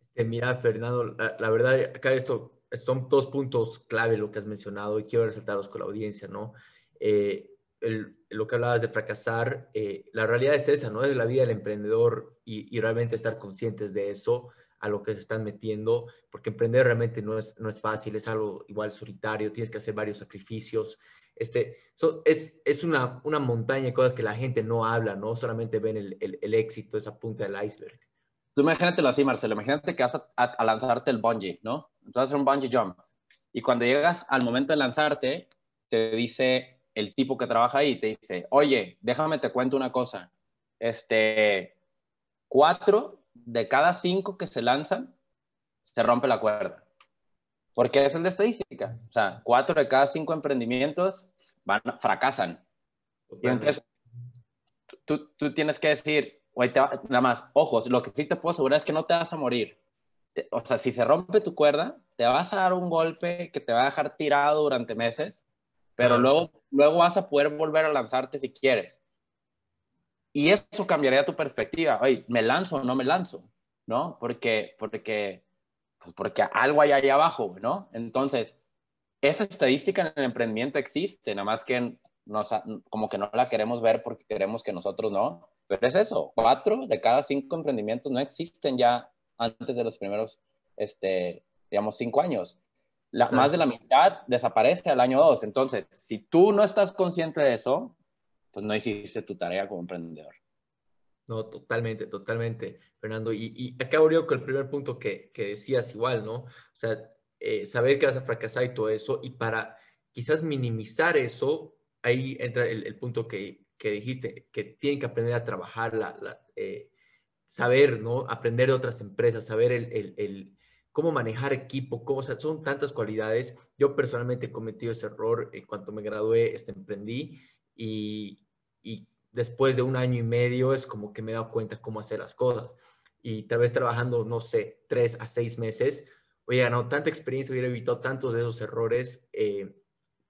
Este, mira, Fernando, la, la verdad, acá esto son dos puntos clave lo que has mencionado y quiero resaltarlos con la audiencia, ¿no? Eh, lo que hablabas de fracasar, eh, la realidad es esa, ¿no? Es la vida del emprendedor y, realmente estar conscientes de eso, a lo que se están metiendo, porque emprender realmente no es, no es fácil, es algo igual solitario, tienes que hacer varios sacrificios. Este, so, es, es una, una montaña de cosas que la gente no habla, ¿no? Solamente ven el, el, el éxito, esa punta del iceberg. Tú imagínatelo así, Marcelo, imagínate que vas a, a, a lanzarte el bungee, ¿no? Entonces, hacer un bungee jump. Y cuando llegas al momento de lanzarte, te dice el tipo que trabaja ahí, te dice, oye, déjame te cuento una cosa. Este, cuatro de cada cinco que se lanzan, se rompe la cuerda. Porque es el de estadística. O sea, cuatro de cada cinco emprendimientos van, fracasan. Y entonces, tú, tú tienes que decir, nada más, ojos, lo que sí te puedo asegurar es que no te vas a morir o sea, si se rompe tu cuerda, te vas a dar un golpe que te va a dejar tirado durante meses, pero luego, luego vas a poder volver a lanzarte si quieres. Y eso cambiaría tu perspectiva. Oye, ¿me lanzo o no me lanzo? ¿No? Porque, porque Pues porque algo hay ahí abajo, ¿no? Entonces, esa estadística en el emprendimiento existe, nada más que nos, como que no la queremos ver porque queremos que nosotros no. Pero es eso, cuatro de cada cinco emprendimientos no existen ya antes de los primeros, este, digamos, cinco años. La, Más de la mitad desaparece al año dos. Entonces, si tú no estás consciente de eso, pues no hiciste tu tarea como emprendedor. No, totalmente, totalmente, Fernando. Y, y acá con el primer punto que, que, decías igual, ¿no? O sea, eh, saber que vas a fracasar y todo eso, y para quizás minimizar eso, ahí entra el, punto que, que, dijiste, que tienen que aprender a trabajar, la, la eh, saber, ¿no? Aprender de otras empresas, saber el, el, el cómo manejar equipo, cómo, o sea, son tantas cualidades. Yo personalmente he cometido ese error en cuanto me gradué, este, emprendí y, y después de un año y medio es como que me he dado cuenta cómo hacer las cosas. Y tal vez trabajando, no sé, tres a seis meses, hubiera ganado tanta experiencia, hubiera evitado tantos de esos errores eh,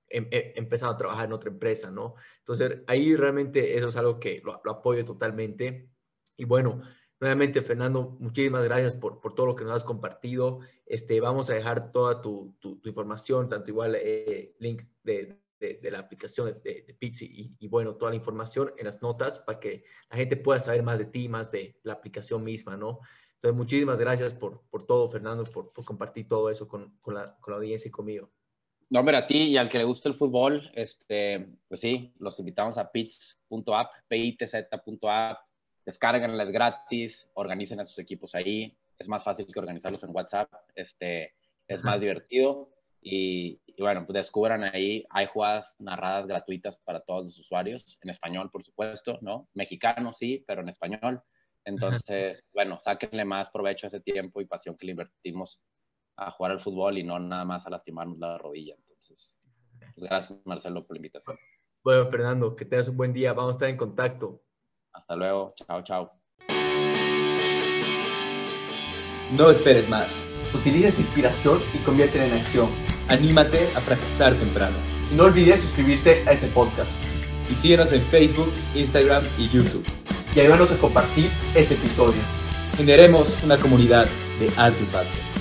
em, em, empezando a trabajar en otra empresa, ¿no? Entonces, ahí realmente eso es algo que lo, apoyo totalmente. Y bueno, nuevamente, Fernando, muchísimas gracias por, por, todo lo que nos has compartido. Este, vamos a dejar toda tu, tu, información, tanto igual eh, link de, de, la aplicación de, de Pizzi y, bueno, toda la información en las notas para que la gente pueda saber más de ti, más de la aplicación misma, ¿no? Entonces, muchísimas gracias por, por todo, Fernando, por, por compartir todo eso con, con, la, con, la, audiencia y conmigo. No, hombre, a ti y al que le guste el fútbol, este, pues sí, los invitamos a pitz.app, pitz.app, descárganlas gratis, organicen a sus equipos ahí, es más fácil que organizarlos en WhatsApp, este, es más divertido y, bueno, pues descubran ahí, hay jugadas narradas gratuitas para todos los usuarios, en español, por supuesto, ¿no? Mexicano sí, pero en español. Entonces, bueno, sáquenle más provecho a ese tiempo y pasión que le invertimos a jugar al fútbol y no nada más a lastimarnos la rodilla. Entonces, pues gracias Marcelo por la invitación. Bueno, Fernando, que tengas un buen día. Vamos a estar en contacto. Hasta luego. Chao, chao. No esperes más. Utiliza esta inspiración y conviértela en acción. Anímate a fracasar temprano. Y no olvides suscribirte a este podcast. Y síguenos en Facebook, Instagram y YouTube. Y ayúdanos a compartir este episodio. Generemos una comunidad de alto impacto.